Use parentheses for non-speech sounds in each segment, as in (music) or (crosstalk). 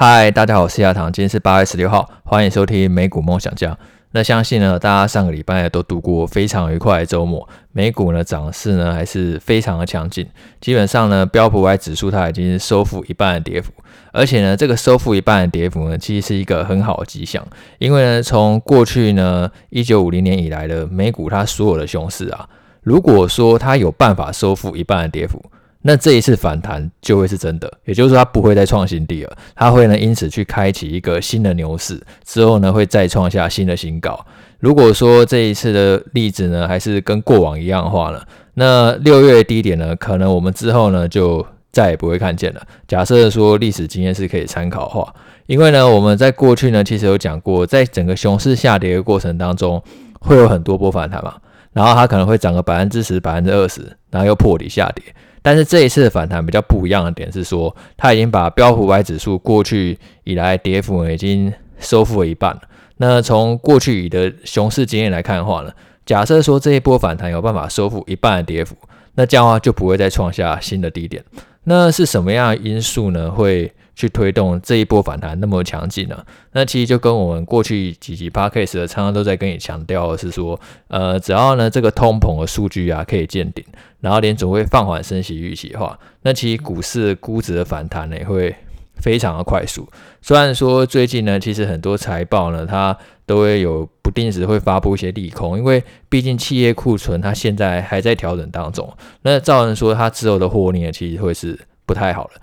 嗨，大家好，我是亚堂，今天是八月十六号，欢迎收听美股梦想家。那相信呢，大家上个礼拜都度过非常愉快的周末，美股呢涨势呢还是非常的强劲，基本上呢标普五百指数它已经收复一半的跌幅，而且呢这个收复一半的跌幅呢其实是一个很好的迹象，因为呢从过去呢一九五零年以来的美股它所有的熊市啊，如果说它有办法收复一半的跌幅。那这一次反弹就会是真的，也就是说它不会再创新低了，它会呢因此去开启一个新的牛市，之后呢会再创下新的新高。如果说这一次的例子呢还是跟过往一样的话呢，那六月低点呢可能我们之后呢就再也不会看见了。假设说历史经验是可以参考的话，因为呢我们在过去呢其实有讲过，在整个熊市下跌的过程当中会有很多波反弹嘛，然后它可能会涨个百分之十、百分之二十，然后又破底下跌。但是这一次的反弹比较不一样的点是说，它已经把标普五百指数过去以来跌幅呢已经收复了一半了。那从过去已的熊市经验来看的话呢，假设说这一波反弹有办法收复一半的跌幅，那这样的话就不会再创下新的低点。那是什么样的因素呢？会去推动这一波反弹那么强劲呢？那其实就跟我们过去几集 podcast 的常常都在跟你强调的是说，呃，只要呢这个通膨的数据啊可以见顶，然后联总会放缓升息预期的话，那其实股市估值的反弹呢也会非常的快速。虽然说最近呢，其实很多财报呢它都会有不定时会发布一些利空，因为毕竟企业库存它现在还在调整当中，那造成说它之后的获利呢其实会是不太好了。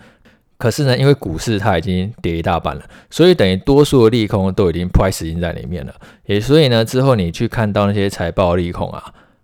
可是呢，因为股市它已经跌一大半了，所以等于多数的利空都已经 price in 在里面了。也所以呢，之后你去看到那些财报利空啊，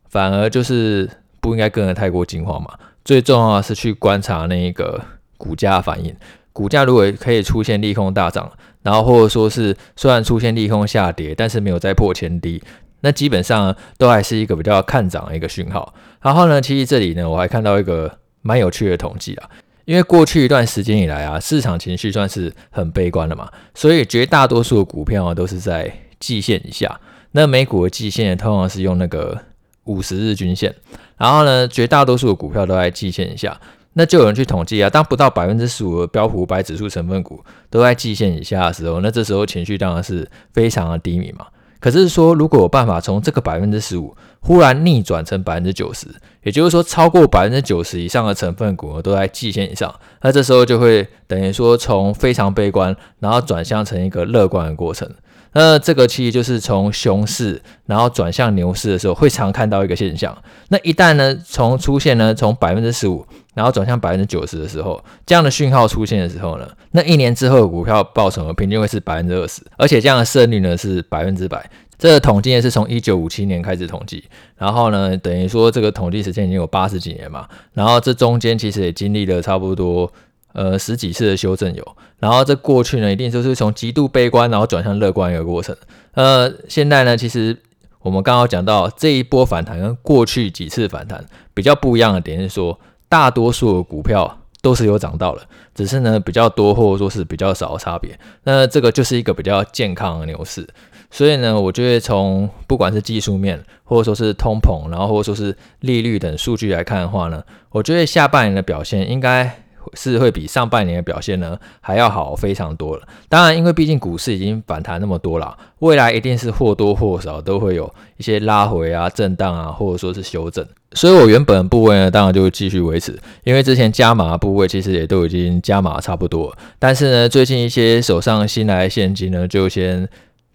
反而就是不应该跟得太过惊慌嘛。最重要的是去观察那个股价反应。股价如果可以出现利空大涨，然后或者说是虽然出现利空下跌，但是没有再破前低，那基本上都还是一个比较看涨的一个讯号。然后呢，其实这里呢，我还看到一个蛮有趣的统计啊。因为过去一段时间以来啊，市场情绪算是很悲观的嘛，所以绝大多数的股票啊都是在季线以下。那美股的季线通常是用那个五十日均线，然后呢，绝大多数的股票都在季线以下。那就有人去统计啊，当不到百分之十五的标普五百指数成分股都在季线以下的时候，那这时候情绪当然是非常的低迷嘛。可是说，如果有办法从这个百分之十五忽然逆转成百分之九十，也就是说超过百分之九十以上的成分股都在季线以上，那这时候就会等于说从非常悲观，然后转向成一个乐观的过程。那这个其实就是从熊市然后转向牛市的时候会常看到一个现象。那一旦呢从出现呢从百分之十五。然后转向百分之九十的时候，这样的讯号出现的时候呢，那一年之后股票报酬平均会是百分之二十，而且这样的胜率呢是百分之百。这个统计也是从一九五七年开始统计，然后呢等于说这个统计时间已经有八十几年嘛，然后这中间其实也经历了差不多呃十几次的修正有，然后这过去呢一定就是从极度悲观然后转向乐观一个过程。呃，现在呢其实我们刚刚讲到这一波反弹跟过去几次反弹比较不一样的点是说。大多数的股票都是有涨到了，只是呢比较多或者说是比较少的差别。那这个就是一个比较健康的牛市。所以呢，我觉得从不管是技术面，或者说是通膨，然后或者说是利率等数据来看的话呢，我觉得下半年的表现应该。是会比上半年的表现呢还要好非常多了。当然，因为毕竟股市已经反弹那么多了，未来一定是或多或少都会有一些拉回啊、震荡啊，或者说是修正。所以我原本的部位呢，当然就继续维持，因为之前加码的部位其实也都已经加码差不多。但是呢，最近一些手上新来的现金呢，就先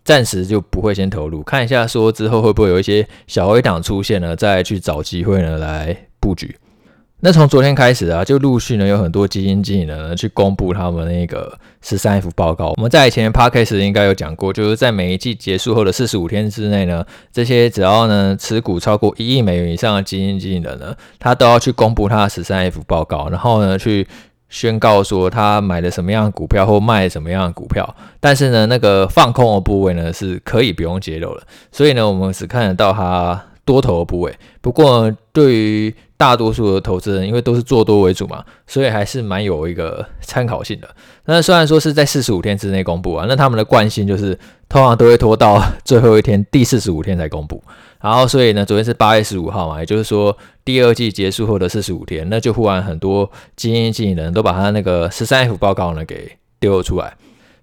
暂时就不会先投入，看一下说之后会不会有一些小回档出现呢，再去找机会呢来布局。那从昨天开始啊，就陆续呢有很多基金经理人呢去公布他们那个十三 F 报告。我们在以前 Podcast 应该有讲过，就是在每一季结束后的四十五天之内呢，这些只要呢持股超过一亿美元以上的基金经理人呢，他都要去公布他的十三 F 报告，然后呢去宣告说他买了什么样的股票或卖什么样的股票。但是呢，那个放空的部位呢是可以不用揭露了，所以呢，我们只看得到他多头的部位。不过对于大多数的投资人，因为都是做多为主嘛，所以还是蛮有一个参考性的。那虽然说是在四十五天之内公布啊，那他们的惯性就是通常都会拖到最后一天，第四十五天才公布。然后，所以呢，昨天是八月十五号嘛，也就是说第二季结束后的四十五天，那就忽然很多基金经理人都把他那个十三 F 报告呢给丢了出来。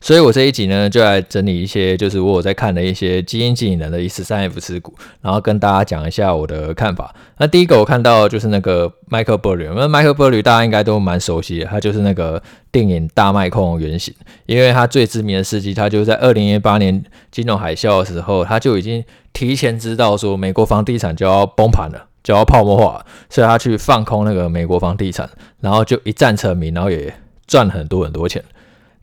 所以我这一集呢，就来整理一些，就是我有在看的一些基因经理人的一十三 F 持股，然后跟大家讲一下我的看法。那第一个我看到就是那个 Michael Burry，那 Michael Burry 大家应该都蛮熟悉的，他就是那个电影《大麦控》原型，因为他最知名的事迹，他就在二零一八年金融海啸的时候，他就已经提前知道说美国房地产就要崩盘了。就要泡沫化，所以他去放空那个美国房地产，然后就一战成名，然后也赚很多很多钱。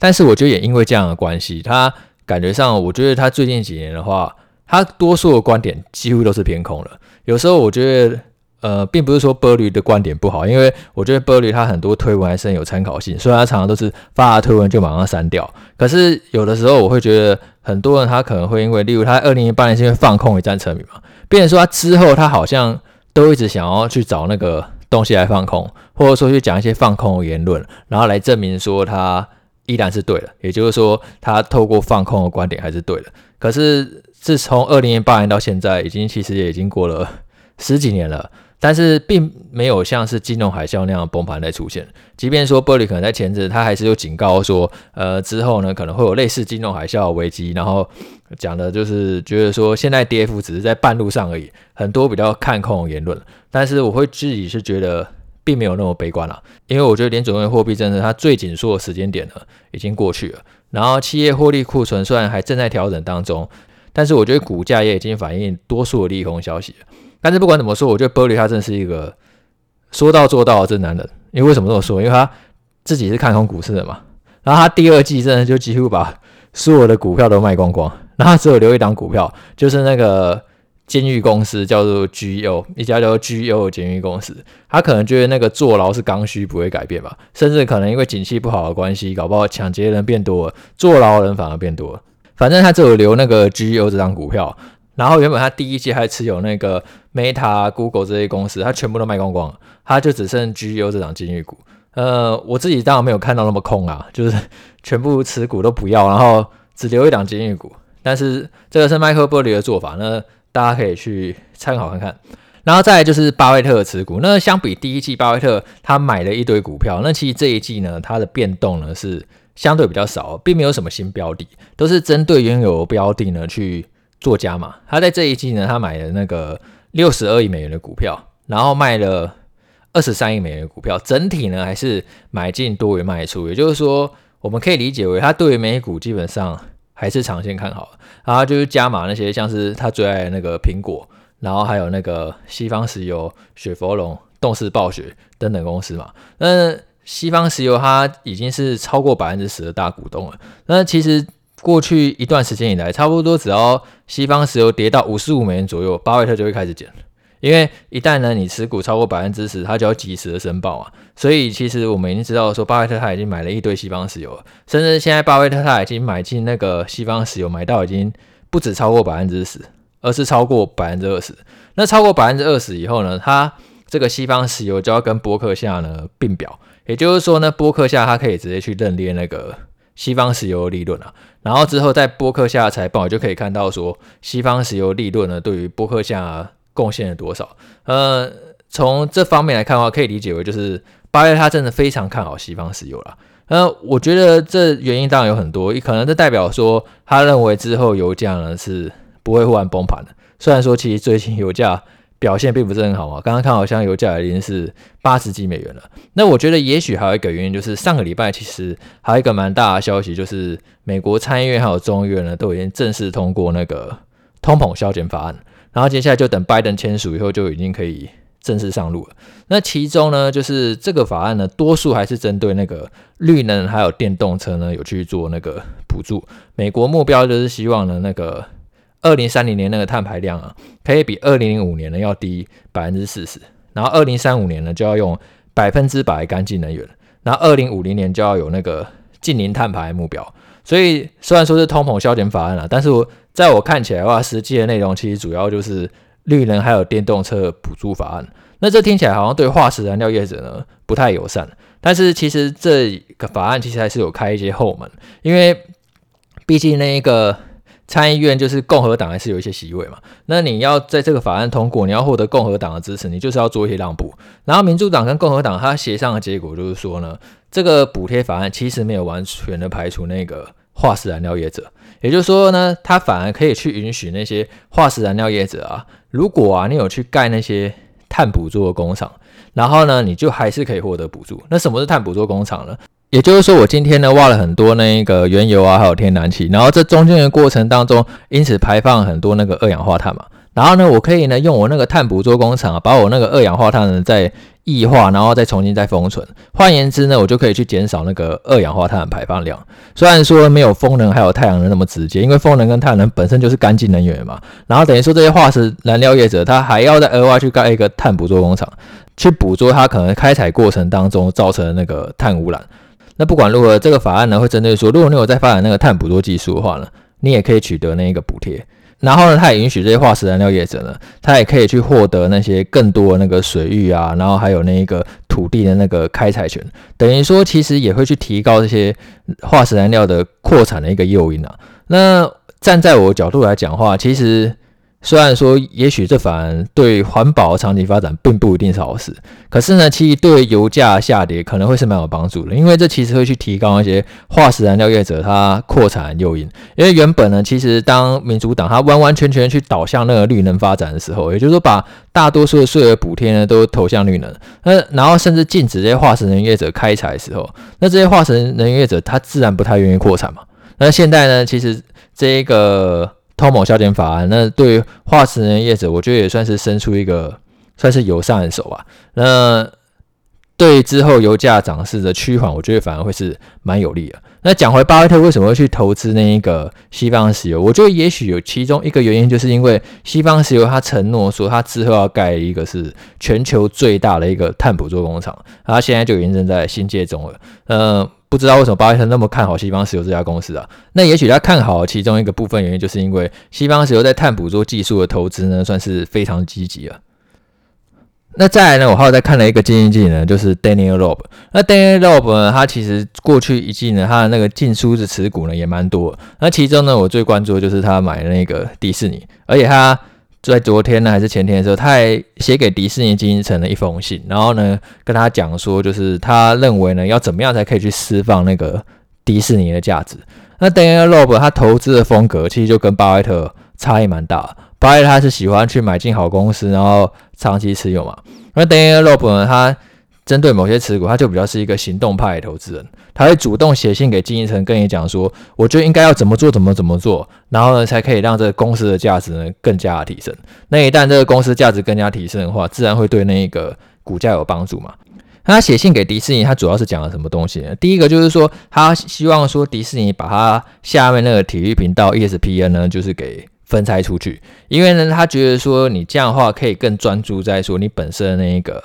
但是我觉得也因为这样的关系，他感觉上，我觉得他最近几年的话，他多数的观点几乎都是偏空了。有时候我觉得，呃，并不是说波驴的观点不好，因为我觉得波驴他很多推文还是很有参考性，虽然他常常都是发了推文就马上删掉。可是有的时候我会觉得，很多人他可能会因为，例如他二零一八年是因为放空一战成名嘛，变成说他之后他好像。都一直想要去找那个东西来放空，或者说去讲一些放空的言论，然后来证明说他依然是对的，也就是说他透过放空的观点还是对的。可是自从二零零八年到现在，已经其实也已经过了 (laughs) 十几年了。但是并没有像是金融海啸那样崩盘的出现。即便说 Burry 可能在前阵，他还是有警告说，呃，之后呢可能会有类似金融海啸的危机。然后讲的就是觉得说，现在跌幅只是在半路上而已，很多比较看空的言论。但是我会自己是觉得并没有那么悲观了，因为我觉得联准会货币政策它最紧缩的时间点呢已经过去了。然后企业获利库存虽然还正在调整当中，但是我觉得股价也已经反映多数的利空消息了。但是不管怎么说，我觉得 Burry 他真是一个说到做到的真男人。因为为什么这么说？因为他自己是看空股市的嘛。然后他第二季真的就几乎把所有的股票都卖光光，然后只有留一档股票，就是那个监狱公司，叫做 GEO，一家叫做 GEO 的监狱公司。他可能觉得那个坐牢是刚需，不会改变吧。甚至可能因为景气不好的关系，搞不好抢劫人变多了，坐牢人反而变多了。反正他只有留那个 GEO 这张股票。然后原本他第一季还持有那个 Meta、Google 这些公司，他全部都卖光光，他就只剩 GEO 这档金玉股。呃，我自己当然没有看到那么空啊，就是全部持股都不要，然后只留一档金玉股。但是这个是 Michael Burry 的做法，那大家可以去参考看看。然后再来就是巴菲特的持股，那相比第一季巴菲特他买了一堆股票，那其实这一季呢，它的变动呢是相对比较少，并没有什么新标的，都是针对原有标的呢去。做加码，他在这一季呢，他买了那个六十二亿美元的股票，然后卖了二十三亿美元的股票，整体呢还是买进多于卖出，也就是说，我们可以理解为他对于美股基本上还是长线看好，然后就是加码那些像是他最爱的那个苹果，然后还有那个西方石油、雪佛龙、动视暴雪等等公司嘛。那西方石油它已经是超过百分之十的大股东了，那其实。过去一段时间以来，差不多只要西方石油跌到五十五美元左右，巴菲特就会开始减。因为一旦呢你持股超过百分之十，他就要及时的申报啊。所以其实我们已经知道说，巴菲特他已经买了一堆西方石油了，甚至现在巴菲特他已经买进那个西方石油，买到已经不止超过百分之十，而是超过百分之二十。那超过百分之二十以后呢，他这个西方石油就要跟波克夏呢并表，也就是说呢，波克夏他可以直接去认列那个。西方石油利润啊，然后之后在波克夏财报就可以看到说，西方石油利润呢对于波克夏贡献了多少。呃，从这方面来看的话，可以理解为就是巴菲特他真的非常看好西方石油了。呃，我觉得这原因当然有很多，可能这代表说他认为之后油价呢是不会忽然崩盘的。虽然说其实最近油价。表现并不是很好嘛，刚刚看好像油价已经是八十几美元了。那我觉得也许还有一个原因，就是上个礼拜其实还有一个蛮大的消息，就是美国参议院还有众议院呢都已经正式通过那个通膨削减法案，然后接下来就等拜登签署以后就已经可以正式上路了。那其中呢，就是这个法案呢，多数还是针对那个绿能还有电动车呢有去做那个补助。美国目标就是希望呢那个。二零三零年那个碳排量啊，可以比二零零五年呢要低百分之四十，然后二零三五年呢就要用百分之百干净能源，然后二零五零年就要有那个净零碳排目标。所以虽然说是通膨削减法案啊，但是我在我看起来的话，实际的内容其实主要就是绿能还有电动车补助法案。那这听起来好像对化石燃料业者呢不太友善，但是其实这个法案其实还是有开一些后门，因为毕竟那一个。参议院就是共和党还是有一些席位嘛，那你要在这个法案通过，你要获得共和党的支持，你就是要做一些让步。然后民主党跟共和党他协商的结果就是说呢，这个补贴法案其实没有完全的排除那个化石燃料业者。也就是说呢，它反而可以去允许那些化石燃料业者啊，如果啊你有去盖那些碳捕捉的工厂，然后呢你就还是可以获得补助。那什么是碳捕捉工厂呢？也就是说，我今天呢挖了很多那个原油啊，还有天然气，然后这中间的过程当中，因此排放很多那个二氧化碳嘛。然后呢，我可以呢用我那个碳捕捉工厂啊，把我那个二氧化碳呢再液化，然后再重新再封存。换言之呢，我就可以去减少那个二氧化碳的排放量。虽然说没有风能还有太阳能那么直接，因为风能跟太阳能本身就是干净能源嘛。然后等于说这些化石燃料业者，他还要再额外去盖一个碳捕捉工厂，去捕捉它可能开采过程当中造成的那个碳污染。那不管如何，这个法案呢会针对说，如果你有在发展那个碳捕捉技术的话呢，你也可以取得那一个补贴。然后呢，它也允许这些化石燃料业者呢，它也可以去获得那些更多的那个水域啊，然后还有那个土地的那个开采权。等于说，其实也会去提高这些化石燃料的扩产的一个诱因啊。那站在我的角度来讲话，其实。虽然说，也许这反而对环保长期发展并不一定是好事，可是呢，其实对油价下跌可能会是蛮有帮助的，因为这其实会去提高一些化石燃料业者它扩产诱因。因为原本呢，其实当民主党它完完全全去导向那个绿能发展的时候，也就是说把大多数的税额补贴呢都投向绿能，那然后甚至禁止这些化石能源业者开采的时候，那这些化石能源业者他自然不太愿意扩产嘛。那现在呢，其实这一个。偷某削减法案，那对于化石能源业者，我觉得也算是伸出一个算是友善的手吧。那对之后油价涨势的趋缓，我觉得反而会是蛮有利的。那讲回巴菲特为什么会去投资那一个西方石油，我觉得也许有其中一个原因，就是因为西方石油他承诺说他之后要盖一个是全球最大的一个碳捕捉工厂，他现在就已经正在兴建中了。呃。不知道为什么巴菲特那么看好西方石油这家公司啊？那也许他看好其中一个部分原因，就是因为西方石油在碳捕捉技术的投资呢，算是非常积极了。那再来呢，我还有在看了一个基金经理呢，就是 Daniel Rob。那 Daniel Rob 呢，他其实过去一季呢，他的那个净数字持股呢也蛮多。那其中呢，我最关注的就是他买的那个迪士尼，而且他。就在昨天呢，还是前天的时候，他还写给迪士尼经营层的一封信，然后呢，跟他讲说，就是他认为呢，要怎么样才可以去释放那个迪士尼的价值。那 Daniel Loeb 他投资的风格其实就跟巴菲特差异蛮大。巴菲特他是喜欢去买进好公司，然后长期持有嘛。那 Daniel Loeb 呢，他针对某些持股，他就比较是一个行动派的投资人，他会主动写信给经营层，跟你讲说，我觉得应该要怎么做，怎么怎么做，然后呢，才可以让这个公司的价值呢更加的提升。那一旦这个公司价值更加提升的话，自然会对那个股价有帮助嘛。他写信给迪士尼，他主要是讲了什么东西呢？第一个就是说，他希望说迪士尼把他下面那个体育频道 ESPN 呢，就是给分拆出去，因为呢，他觉得说你这样的话可以更专注在说你本身的那一个。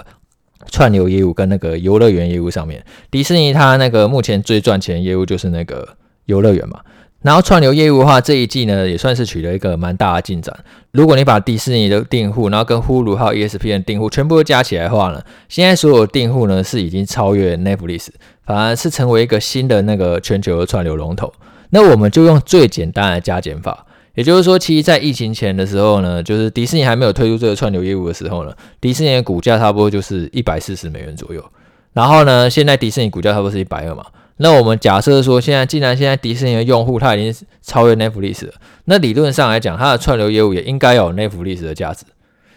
串流业务跟那个游乐园业务上面，迪士尼它那个目前最赚钱业务就是那个游乐园嘛。然后串流业务的话，这一季呢也算是取得一个蛮大的进展。如果你把迪士尼的订户，然后跟 Hulu 还有 ESPN 订户全部都加起来的话呢，现在所有订户呢是已经超越 Netflix，反而是成为一个新的那个全球的串流龙头。那我们就用最简单的加减法。也就是说，其实，在疫情前的时候呢，就是迪士尼还没有推出这个串流业务的时候呢，迪士尼的股价差不多就是一百四十美元左右。然后呢，现在迪士尼股价差不多是一百二嘛。那我们假设说，现在既然现在迪士尼的用户他已经超越 Netflix 了，那理论上来讲，它的串流业务也应该有 Netflix 的价值。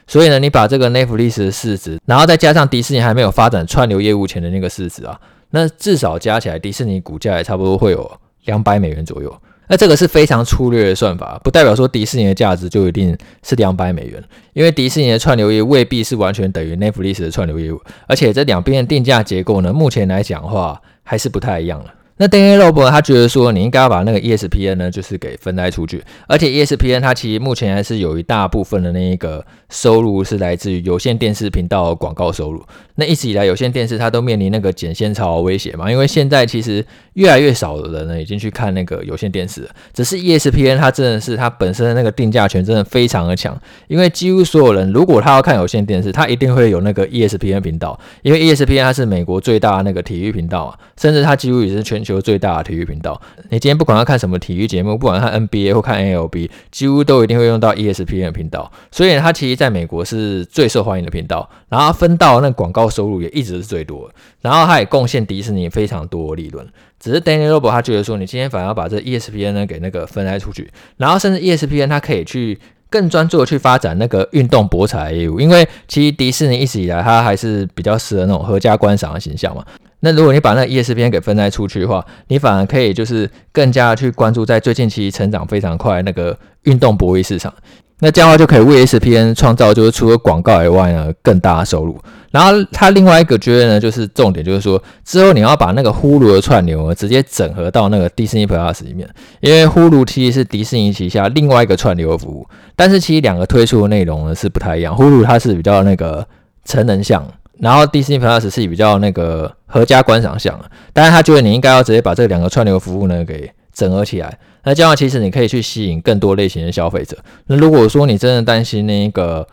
所以呢，你把这个 Netflix 的市值，然后再加上迪士尼还没有发展串流业务前的那个市值啊，那至少加起来，迪士尼股价也差不多会有两百美元左右。那这个是非常粗略的算法，不代表说迪士尼的价值就一定是两百美元，因为迪士尼的串流业未必是完全等于 Netflix 的串流业务，而且这两边的定价结构呢，目前来讲的话还是不太一样了。那 d a n i e l o b 他觉得说，你应该要把那个 ESPN 呢，就是给分拆出去，而且 ESPN 它其实目前还是有一大部分的那一个收入是来自于有线电视频道广告收入。那一直以来有线电视它都面临那个剪线潮威胁嘛，因为现在其实越来越少的人呢已经去看那个有线电视了，只是 ESPN 它真的是它本身的那个定价权真的非常的强，因为几乎所有人如果他要看有线电视，他一定会有那个 ESPN 频道，因为 ESPN 它是美国最大的那个体育频道啊，甚至它几乎也是全球最大的体育频道，你今天不管要看什么体育节目，不管看 NBA 或看 NLB，几乎都一定会用到 ESPN 频道。所以它其实在美国是最受欢迎的频道，然后分到那广告收入也一直是最多，然后它也贡献迪士尼非常多的利润。只是 Danny Robo 他觉得说，你今天反而要把这 ESPN 呢给那个分开出去，然后甚至 ESPN 它可以去更专注的去发展那个运动博彩业务，因为其实迪士尼一直以来它还是比较适合那种合家观赏的形象嘛。那如果你把那 ESPN 给分开出去的话，你反而可以就是更加去关注在最近期成长非常快那个运动博弈市场。那这样的话就可以为 ESPN 创造就是除了广告以外呢更大的收入。然后它另外一个觉得呢，就是重点就是说之后你要把那个 Hulu 的串流呢直接整合到那个 Disney Plus 里面，因为 Hulu 其实是迪士尼旗下另外一个串流服务，但是其实两个推出的内容呢是不太一样。Hulu 它是比较那个成人向，然后 Disney Plus 是比较那个合家观赏向。但是他觉得你应该要直接把这两个串流服务呢给整合起来。那这样其实你可以去吸引更多类型的消费者。那如果说你真的担心那个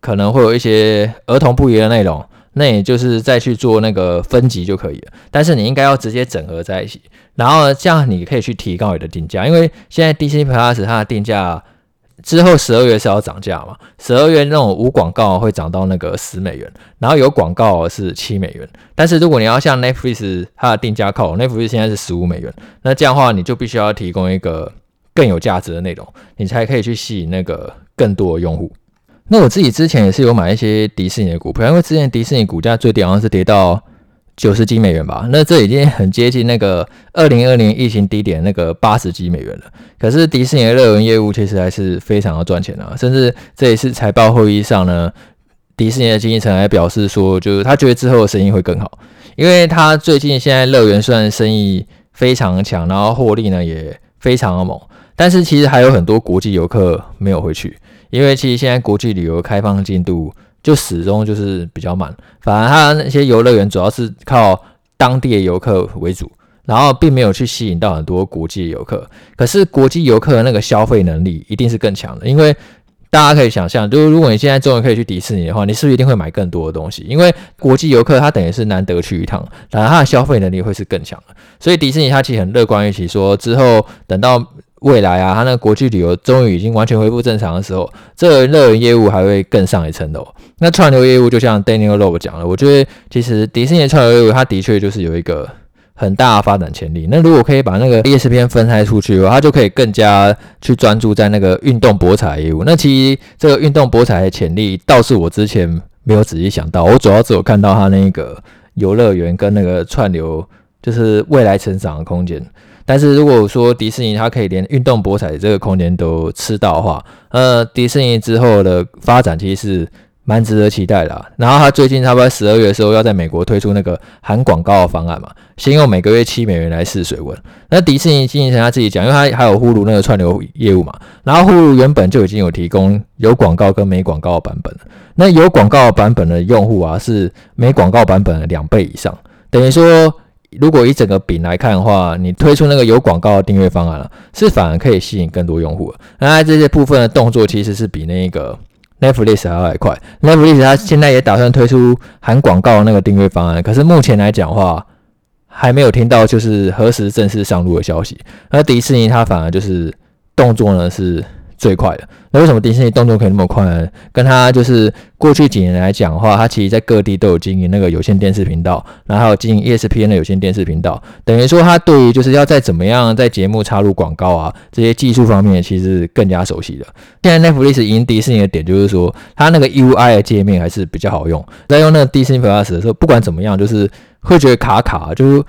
可能会有一些儿童不宜的内容，那也就是再去做那个分级就可以了。但是你应该要直接整合在一起，然后这样你可以去提高你的定价，因为现在 Disney Plus 它的定价。之后十二月是要涨价嘛？十二月那种无广告会涨到那个十美元，然后有广告是七美元。但是如果你要像 Netflix 它的定价靠，Netflix 现在是十五美元，那这样的话你就必须要提供一个更有价值的内容，你才可以去吸引那个更多的用户。那我自己之前也是有买一些迪士尼的股票，因为之前迪士尼股价最低好像是跌到。九十几美元吧，那这已经很接近那个二零二零疫情低点那个八十几美元了。可是迪士尼的乐园业务其实还是非常的赚钱啊，甚至这一次财报会议上呢，迪士尼的经济层还表示说，就是他觉得之后的生意会更好，因为他最近现在乐园虽然生意非常强，然后获利呢也非常的猛，但是其实还有很多国际游客没有回去，因为其实现在国际旅游开放进度。就始终就是比较慢，反而它那些游乐园主要是靠当地的游客为主，然后并没有去吸引到很多国际游客。可是国际游客的那个消费能力一定是更强的，因为大家可以想象，就是如果你现在终于可以去迪士尼的话，你是不是一定会买更多的东西？因为国际游客他等于是难得去一趟，当然他的消费能力会是更强的。所以迪士尼他其实很乐观，预期说之后等到。未来啊，它那个国际旅游终于已经完全恢复正常的时候，这个乐园业务还会更上一层楼。那串流业务就像 Daniel Loeb 讲了，我觉得其实迪士尼的串流业务它的确就是有一个很大的发展潜力。那如果可以把那个 (laughs) ESPN 分开出去的话，它就可以更加去专注在那个运动博彩业务。那其实这个运动博彩的潜力倒是我之前没有仔细想到，我主要只有看到它那个游乐园跟那个串流，就是未来成长的空间。但是如果说迪士尼它可以连运动博彩这个空间都吃到的话，呃，迪士尼之后的发展其实是蛮值得期待的啊。然后它最近差不多十二月的时候要在美国推出那个含广告的方案嘛，先用每个月七美元来试水温。那迪士尼经营层他自己讲，因为他还有 Hulu 那个串流业务嘛，然后 Hulu 原本就已经有提供有广告跟没广告的版本，那有广告版本的用户啊是没广告版本的两倍以上，等于说。如果以整个饼来看的话，你推出那个有广告的订阅方案了，是反而可以吸引更多用户。那这些部分的动作其实是比那个 Netflix 还要来快。Netflix 它现在也打算推出含广告的那个订阅方案，可是目前来讲的话，还没有听到就是何时正式上路的消息。而迪士尼它反而就是动作呢是。最快的，那为什么迪士尼动作可以那么快呢？跟他就是过去几年来讲的话，他其实在各地都有经营那个有线电视频道，然后还有经营 ESPN 的有线电视频道，等于说他对于就是要再怎么样在节目插入广告啊这些技术方面，其实更加熟悉的。现在 Netflix 赢迪士尼的点就是说，它那个 UI 的界面还是比较好用，在用那个 Disney Plus 的时候，不管怎么样，就是会觉得卡卡，就是。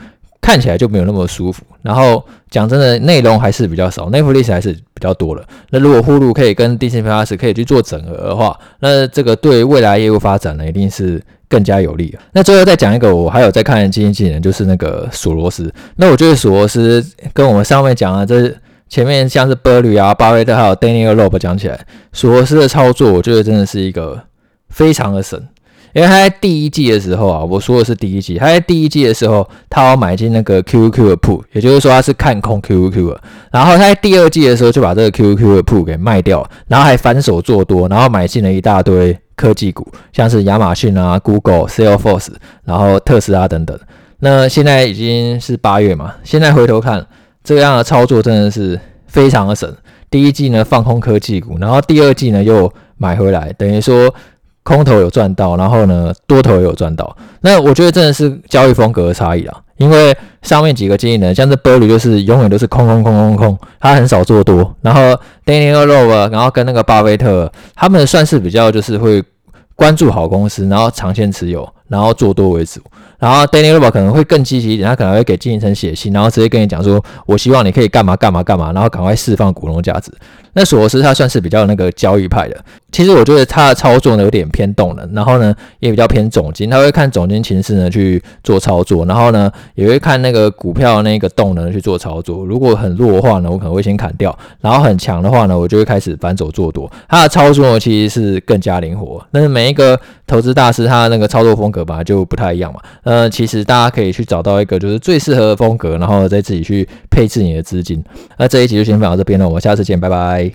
看起来就没有那么舒服，然后讲真的，内容还是比较少，Netflix 还是比较多的。那如果呼噜可以跟 Disney Plus 可以去做整合的话，那这个对未来业务发展呢，一定是更加有利。那最后再讲一个，我还有在看的基金经理人，就是那个索罗斯。那我觉得索罗斯跟我们上面讲的，这前面像是 Berry 啊、巴菲特还有 Daniel Loeb 讲起来，索罗斯的操作，我觉得真的是一个非常的神。因为他在第一季的时候啊，我说的是第一季，他在第一季的时候，他要买进那个 QQ 的铺也就是说他是看空 QQQ 的。然后他在第二季的时候就把这个 QQ 的铺给卖掉，然后还反手做多，然后买进了一大堆科技股，像是亚马逊啊、Google、Salesforce，然后特斯拉等等。那现在已经是八月嘛，现在回头看这样的操作真的是非常的神。第一季呢放空科技股，然后第二季呢又买回来，等于说。空头有赚到，然后呢，多头也有赚到。那我觉得真的是交易风格的差异啊。因为上面几个经理人，像是 Bull 就是永远都是空空空空空，他很少做多。然后 Daniel Rowe，然后跟那个巴菲特，他们算是比较就是会关注好公司，然后长线持有，然后做多为主。然后 Daniel Rowe 可能会更积极一点，他可能会给经营层写信，然后直接跟你讲说，我希望你可以干嘛干嘛干嘛，然后赶快释放股东价值。那索罗斯他算是比较那个交易派的，其实我觉得他的操作呢有点偏动能，然后呢也比较偏总经，他会看总经情势呢去做操作，然后呢也会看那个股票那个动能去做操作。如果很弱的话呢，我可能会先砍掉；然后很强的话呢，我就会开始反手做多。他的操作呢其实是更加灵活，但是每一个投资大师他的那个操作风格格本来就不太一样嘛。呃，其实大家可以去找到一个就是最适合的风格，然后再自己去配置你的资金。那这一集就先分享到这边了，我们下次见，拜拜。